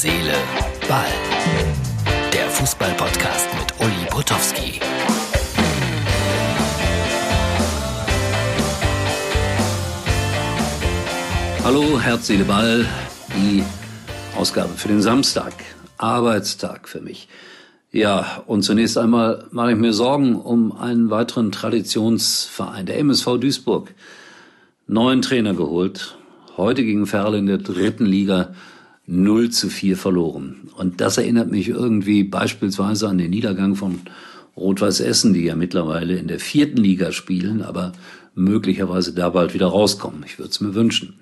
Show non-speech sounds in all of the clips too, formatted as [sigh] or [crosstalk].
Seele, Ball. Der Fußball-Podcast mit Uli Potowski. Hallo, Herz, Seele, Ball. Die Ausgabe für den Samstag. Arbeitstag für mich. Ja, und zunächst einmal mache ich mir Sorgen um einen weiteren Traditionsverein, der MSV Duisburg. Neuen Trainer geholt. Heute gegen Ferl in der dritten Liga 0 zu 4 verloren. Und das erinnert mich irgendwie beispielsweise an den Niedergang von Rot-Weiß Essen, die ja mittlerweile in der vierten Liga spielen, aber möglicherweise da bald wieder rauskommen. Ich würde es mir wünschen.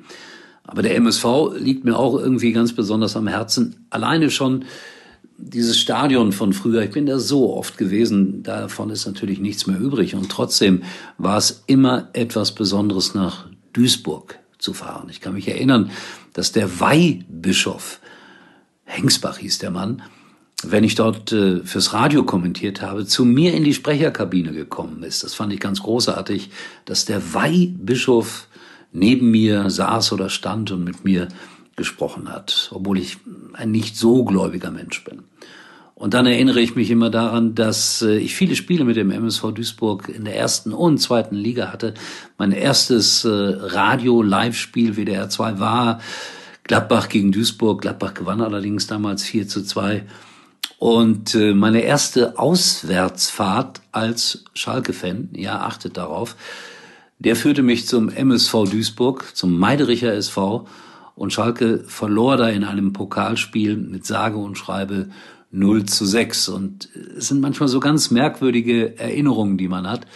Aber der MSV liegt mir auch irgendwie ganz besonders am Herzen. Alleine schon dieses Stadion von früher, ich bin da so oft gewesen, davon ist natürlich nichts mehr übrig. Und trotzdem war es immer etwas Besonderes, nach Duisburg zu fahren. Ich kann mich erinnern, dass der Weihbischof, Hengsbach hieß der Mann, wenn ich dort äh, fürs Radio kommentiert habe, zu mir in die Sprecherkabine gekommen ist. Das fand ich ganz großartig, dass der Weihbischof neben mir saß oder stand und mit mir gesprochen hat, obwohl ich ein nicht so gläubiger Mensch bin. Und dann erinnere ich mich immer daran, dass äh, ich viele Spiele mit dem MSV Duisburg in der ersten und zweiten Liga hatte. Mein erstes äh, Radio-Live-Spiel WDR 2 war Gladbach gegen Duisburg. Gladbach gewann allerdings damals 4 zu 2. Und äh, meine erste Auswärtsfahrt als Schalke-Fan, ja, achtet darauf, der führte mich zum MSV Duisburg, zum Meidericher SV und Schalke verlor da in einem Pokalspiel mit sage und schreibe 0 zu 6. Und es sind manchmal so ganz merkwürdige Erinnerungen, die man hat.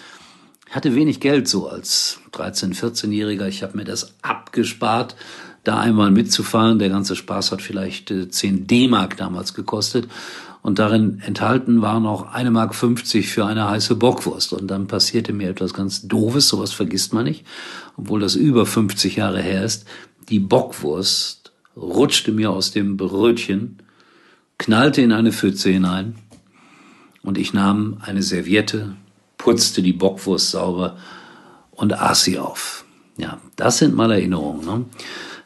Ich hatte wenig Geld so als 13-, 14-Jähriger. Ich habe mir das abgespart, da einmal mitzufahren. Der ganze Spaß hat vielleicht 10 äh, D-Mark damals gekostet. Und darin enthalten waren auch eine Mark 50 für eine heiße Bockwurst. Und dann passierte mir etwas ganz Doofes, sowas vergisst man nicht, obwohl das über 50 Jahre her ist. Die Bockwurst rutschte mir aus dem Brötchen, knallte in eine Pfütze hinein und ich nahm eine Serviette, putzte die Bockwurst sauber und aß sie auf. Ja, das sind mal Erinnerungen. Ne?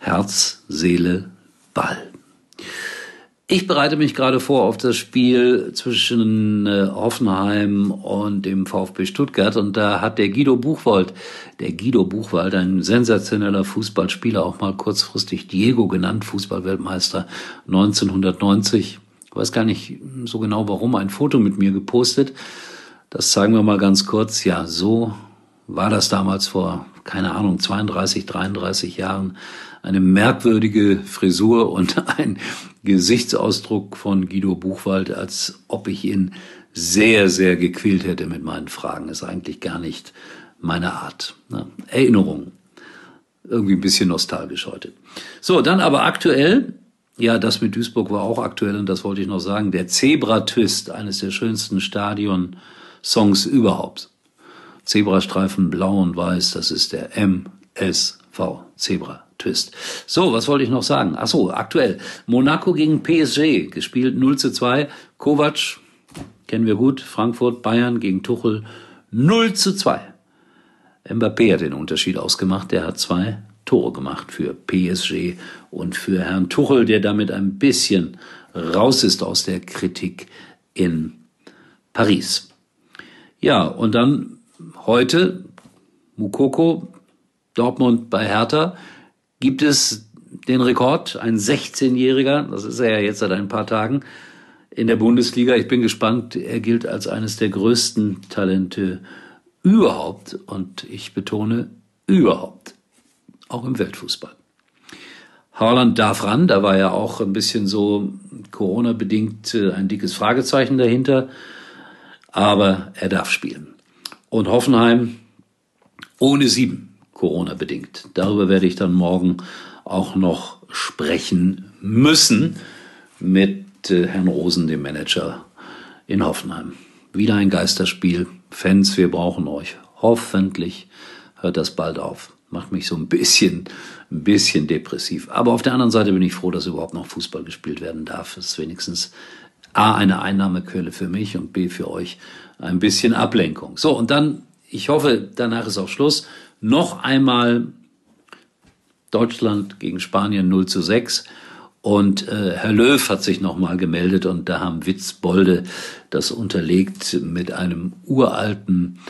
Herz, Seele, Ball. Ich bereite mich gerade vor auf das Spiel zwischen äh, Hoffenheim und dem VfB Stuttgart und da hat der Guido Buchwald, der Guido Buchwald, ein sensationeller Fußballspieler, auch mal kurzfristig Diego genannt, Fußballweltmeister 1990. Ich weiß gar nicht so genau warum, ein Foto mit mir gepostet. Das zeigen wir mal ganz kurz. Ja, so war das damals vor, keine Ahnung, 32, 33 Jahren eine merkwürdige Frisur und [laughs] ein Gesichtsausdruck von Guido Buchwald, als ob ich ihn sehr, sehr gequält hätte mit meinen Fragen. Ist eigentlich gar nicht meine Art. Ne? Erinnerung. Irgendwie ein bisschen nostalgisch heute. So, dann aber aktuell. Ja, das mit Duisburg war auch aktuell und das wollte ich noch sagen. Der Zebra-Twist, eines der schönsten Stadion-Songs überhaupt. Zebrastreifen blau und weiß, das ist der MSV Zebra Twist. So, was wollte ich noch sagen? Ach so, aktuell. Monaco gegen PSG, gespielt 0 zu 2. Kovac, kennen wir gut. Frankfurt, Bayern gegen Tuchel 0 zu 2. Mbappé hat den Unterschied ausgemacht. Der hat zwei Tore gemacht für PSG und für Herrn Tuchel, der damit ein bisschen raus ist aus der Kritik in Paris. Ja, und dann heute Mukoko, Dortmund bei Hertha. Gibt es den Rekord, ein 16-Jähriger, das ist er ja jetzt seit ein paar Tagen, in der Bundesliga. Ich bin gespannt, er gilt als eines der größten Talente überhaupt. Und ich betone überhaupt, auch im Weltfußball. Haaland darf ran, da war ja auch ein bisschen so Corona-bedingt äh, ein dickes Fragezeichen dahinter, aber er darf spielen. Und Hoffenheim ohne sieben. Corona bedingt. Darüber werde ich dann morgen auch noch sprechen müssen mit äh, Herrn Rosen, dem Manager in Hoffenheim. Wieder ein Geisterspiel. Fans, wir brauchen euch. Hoffentlich hört das bald auf. Macht mich so ein bisschen, ein bisschen depressiv. Aber auf der anderen Seite bin ich froh, dass überhaupt noch Fußball gespielt werden darf. Es ist wenigstens A, eine Einnahmequelle für mich und B, für euch ein bisschen Ablenkung. So, und dann, ich hoffe, danach ist auch Schluss. Noch einmal Deutschland gegen Spanien 0 zu 6 Und äh, Herr Löw hat sich nochmal gemeldet und da haben Witzbolde das unterlegt mit einem uralten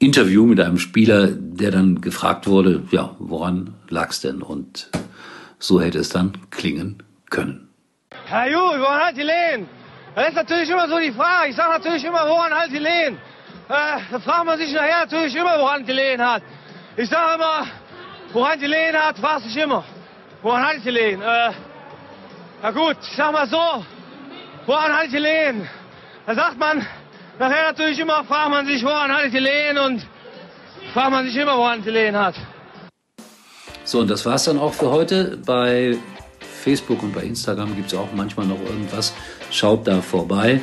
Interview mit einem Spieler, der dann gefragt wurde, ja, woran lag's denn? Und so hätte es dann klingen können. Herr Ju, woran halt die Lehen? Das ist natürlich immer so die Frage. Ich sage natürlich immer, woran halt die Lehen? Äh, da fragt man sich nachher natürlich immer, woran die Lehen hat. Ich sage immer, woran die Lehen hat, fragt sich immer. Woran halt die Lehen? Äh, na gut, ich sag mal so, woran halt die Lehen? Da sagt man, nachher natürlich immer, fragt man sich, woran halt die Lehen und fragt man sich immer, woran die Lehen hat. So, und das war's dann auch für heute. Bei Facebook und bei Instagram gibt es auch manchmal noch irgendwas. Schaut da vorbei.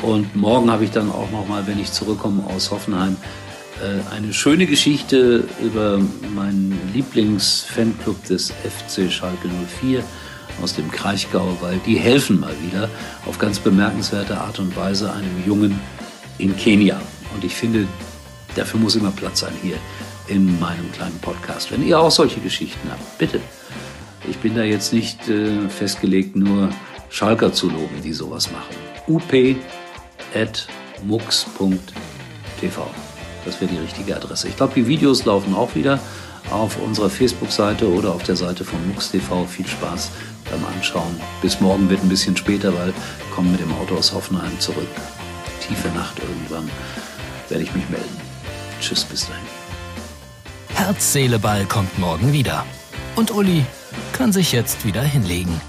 Und morgen habe ich dann auch noch mal, wenn ich zurückkomme aus Hoffenheim, äh, eine schöne Geschichte über meinen Lieblingsfanclub des FC Schalke 04 aus dem Kraichgau, weil die helfen mal wieder auf ganz bemerkenswerte Art und Weise einem Jungen in Kenia. Und ich finde, dafür muss immer Platz sein hier in meinem kleinen Podcast. Wenn ihr auch solche Geschichten habt, bitte. Ich bin da jetzt nicht äh, festgelegt, nur Schalker zu loben, die sowas machen. up.mux.tv. Das wäre die richtige Adresse. Ich glaube, die Videos laufen auch wieder auf unserer Facebook-Seite oder auf der Seite von MUX.tv. Viel Spaß beim Anschauen. Bis morgen wird ein bisschen später, weil ich komme mit dem Auto aus Hoffenheim zurück. Tiefe Nacht irgendwann werde ich mich melden. Tschüss, bis dahin. Herz, Seele, Ball kommt morgen wieder. Und Uli kann sich jetzt wieder hinlegen.